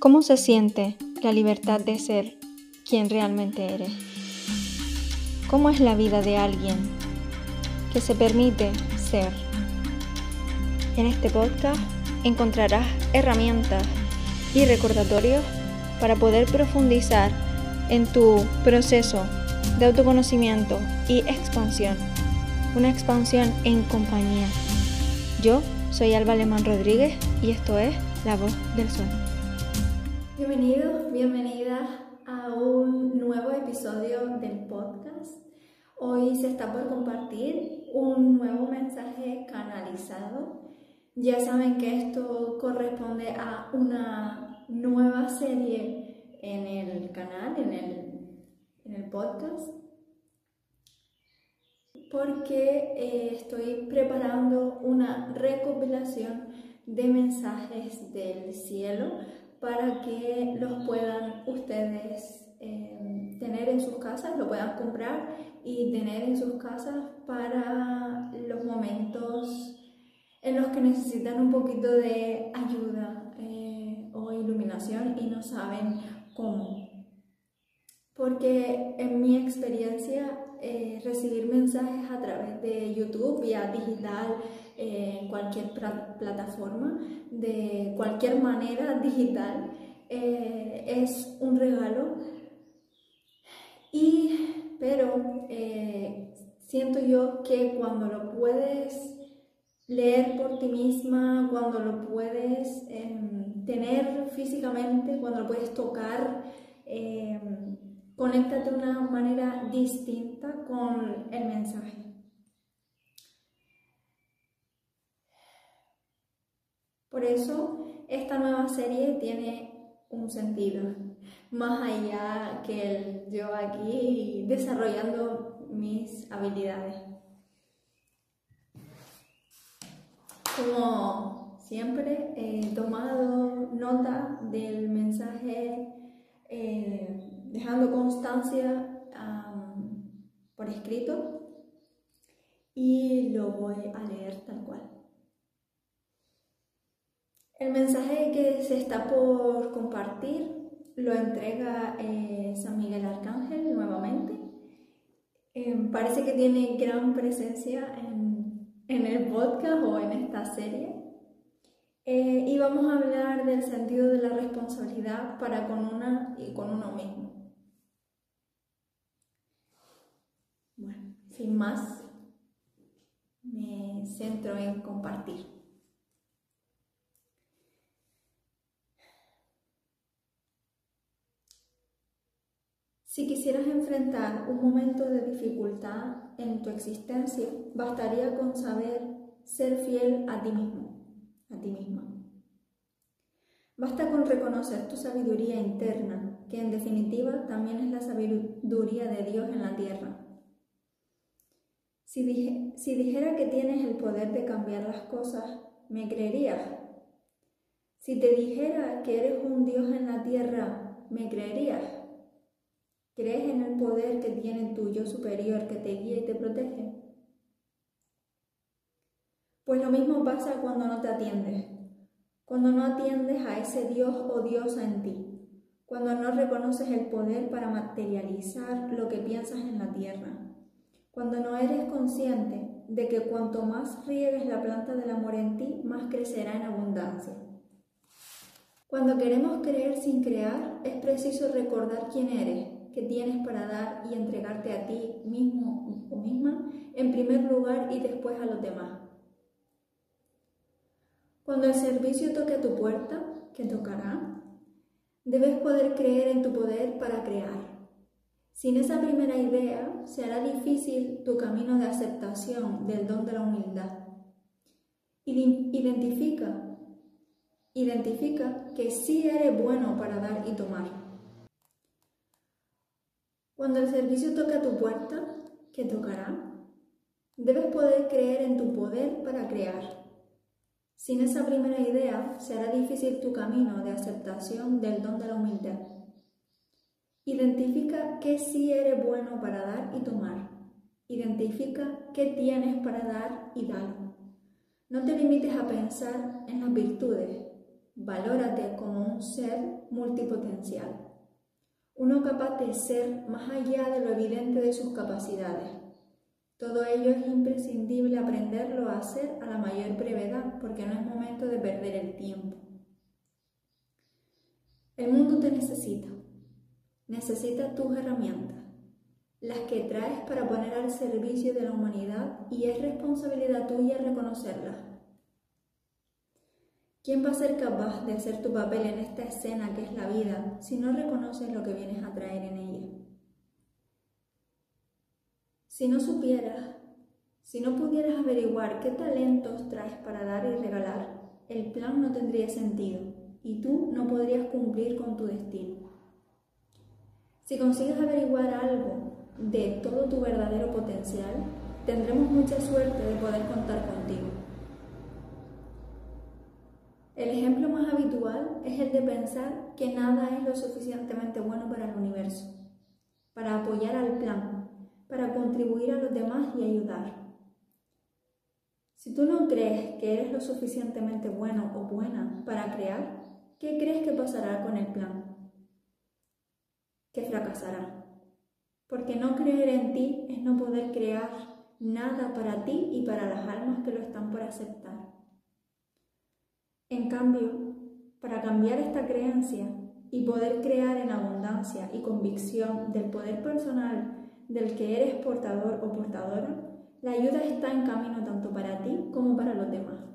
¿Cómo se siente la libertad de ser quien realmente eres? ¿Cómo es la vida de alguien que se permite ser? En este podcast encontrarás herramientas y recordatorios para poder profundizar en tu proceso de autoconocimiento y expansión. Una expansión en compañía. Yo soy Alba Alemán Rodríguez y esto es La Voz del Sol. Bienvenidos, bienvenidas a un nuevo episodio del podcast. Hoy se está por compartir un nuevo mensaje canalizado. Ya saben que esto corresponde a una nueva serie en el canal, en el, en el podcast, porque eh, estoy preparando una recopilación de mensajes del cielo para que los puedan ustedes eh, tener en sus casas, lo puedan comprar y tener en sus casas para los momentos en los que necesitan un poquito de ayuda eh, o iluminación y no saben cómo. Porque en mi experiencia eh, recibir mensajes a través de YouTube, vía digital, en cualquier plataforma, de cualquier manera digital, eh, es un regalo. Y, pero eh, siento yo que cuando lo puedes leer por ti misma, cuando lo puedes em, tener físicamente, cuando lo puedes tocar, em, conéctate de una manera distinta con el mensaje. Por eso esta nueva serie tiene un sentido, más allá que el yo aquí desarrollando mis habilidades. Como siempre, he tomado nota del mensaje, eh, dejando constancia por escrito y lo voy a leer tal cual. El mensaje que se está por compartir lo entrega eh, San Miguel Arcángel nuevamente. Em, parece que tiene gran presencia en, el podcast o en esta serie. Eh, y vamos a hablar del sentido de la responsabilidad para con una y con uno mismo. Sin más, me centro en compartir. Si quisieras enfrentar un momento de dificultad en tu existencia, bastaría con saber ser fiel a ti mismo, a ti misma. Basta con reconocer tu sabiduría interna, que en definitiva también es la sabiduría de Dios en la tierra. Si, dijera que tienes el poder de cambiar las cosas, ¿me creerías? Si te dijera que eres un Dios en la tierra, ¿me creerías? ¿Crees en el poder que tiene tu yo superior que te guía y te protege? Pues lo mismo pasa cuando no te atiendes, cuando no atiendes a ese Dios o diosa en ti, cuando no reconoces el poder para materializar lo que piensas en la tierra, cuando no eres consciente de que cuanto más riegues la planta del amor en ti, más crecerá en abundancia. Cuando queremos creer sin crear, es preciso recordar quién eres que tienes para dar y entregarte a ti mismo o misma en primer lugar y después a los demás. Cuando el servicio toque a tu puerta, que tocará, debes poder creer en tu poder para crear. Sin esa primera idea, se hará difícil tu camino de aceptación del don de la humildad. Identifica, identifica que sí eres bueno para dar y tomar cuando el servicio toque a tu puerta, que tocará, debes poder creer en tu poder para crear. Sin esa primera idea, será difícil tu camino de aceptación del don de la humildad. Identifica qué sí eres bueno para dar y tomar. Identifica qué tienes para dar y dar. No te limites a pensar en las virtudes. Valórate como un ser multipotencial, uno capaz de ser más allá de lo evidente de sus capacidades. Todo ello es imprescindible aprenderlo a hacer a la mayor brevedad porque no es momento de perder el tiempo. El mundo te necesita, necesita tus herramientas, las que traes para poner al servicio de la humanidad y es responsabilidad tuya reconocerlas. ¿Quién va a ser capaz de hacer tu papel en esta escena que es la vida si no reconoces lo que vienes a traer en ella? Si no supieras, si no pudieras averiguar qué talentos traes para dar y regalar, el plan no tendría sentido y tú no podrías cumplir con tu destino. Si consigues averiguar algo de todo tu verdadero potencial, tendremos mucha suerte de poder contar contigo. El ejemplo más habitual es el de pensar que nada es lo suficientemente bueno para el universo, para apoyar al plan, para contribuir a los demás y ayudar. Si tú no crees que eres lo suficientemente bueno o buena para crear, ¿qué crees que pasará con el plan? Que fracasará. Porque no creer en ti es no poder crear nada para ti y para las almas que lo están por aceptar. En cambio, para cambiar esta creencia y poder crear en abundancia y convicción del poder personal del que eres portador o portadora, la ayuda está en camino tanto para ti como para los demás.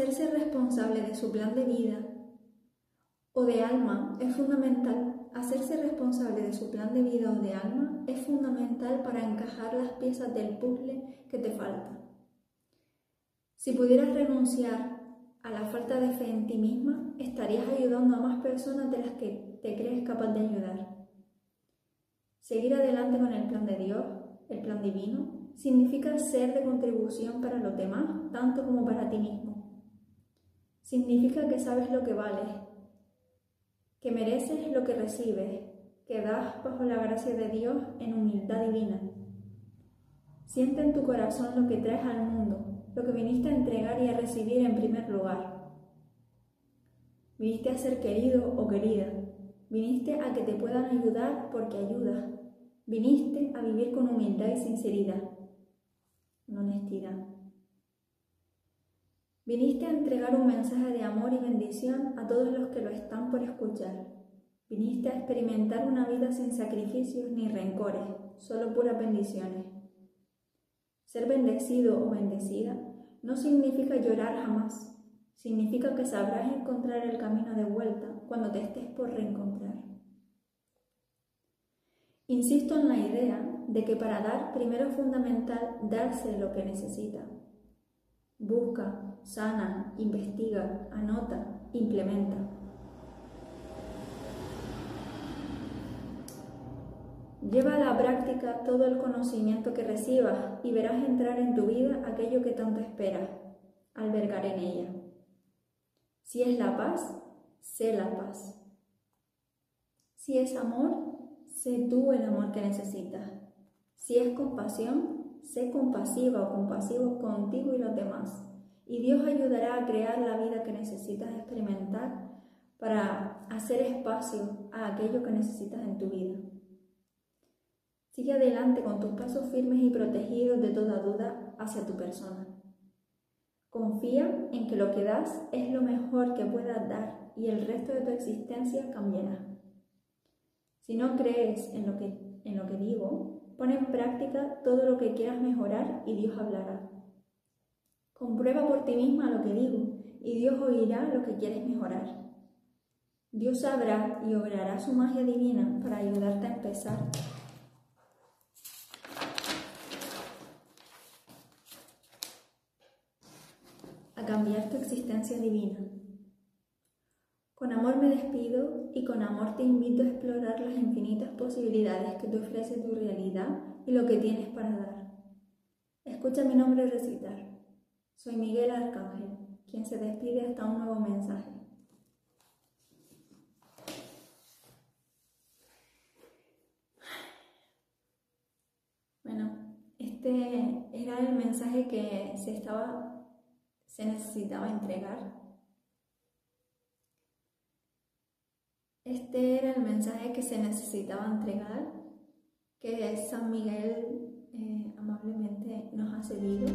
Hacerse responsable de su plan de vida o de alma es fundamental hacerse responsable de su plan de vida o de alma es fundamental para encajar las piezas del puzzle que te faltan. Si pudieras renunciar a la falta de fe en ti misma, estarías ayudando a más personas de las que te crees capaz de ayudar. Seguir adelante con el plan de Dios, el plan divino, significa ser de contribución para los demás, tanto como para ti mismo. Significa que sabes lo que vales que mereces lo que recibes, que das bajo la gracia de Dios en humildad divina. Siente en tu corazón lo que traes al mundo, lo que viniste a entregar y a recibir en primer lugar. Viniste a ser querido o querida. Viniste a que te puedan ayudar porque ayudas. Viniste a vivir con humildad y sinceridad, con honestidad. Viniste a entregar un mensaje de amor y bendición a todos los que lo están por escuchar. Viniste a experimentar una vida sin sacrificios ni rencores, solo puras bendiciones. Ser bendecido o bendecida no significa llorar jamás, significa que sabrás encontrar el camino de vuelta cuando te estés por reencontrar. Insisto en la idea de que para dar primero es fundamental darse lo que necesita. Busca, sana, investiga, anota, implementa. Lleva a la práctica todo el conocimiento que recibas y verás entrar en tu vida aquello que tanto esperas, albergar en ella. Si es la paz, sé la paz. Si es amor, sé tú el amor que necesitas. Si es compasión, sé compasiva o compasivo contigo y los demás y Dios ayudará a crear la vida que necesitas experimentar para hacer espacio a aquello que necesitas en tu vida. Sigue adelante con tus pasos firmes y protegidos de toda duda hacia tu persona. Confía en que lo que das es lo mejor que puedas dar y el resto de tu existencia cambiará. Si no crees en lo que, en lo que digo, pon en práctica todo lo que quieras mejorar y Dios hablará. Comprueba por ti misma lo que digo y Dios oirá lo que quieres mejorar. Dios sabrá y obrará su magia divina para ayudarte a empezar. A cambiar tu existencia divina. Con amor me despido y con amor te invito a explorar las infinitas posibilidades que te ofrece tu realidad y lo que tienes para dar. Escucha mi nombre recitar. Soy Miguel Arcángel, quien se despide hasta un nuevo mensaje. Bueno, Este era el mensaje que se, estaba, se necesitaba entregar. Este era el mensaje que se necesitaba entregar, que San Miguel eh, amablemente nos ha cedido.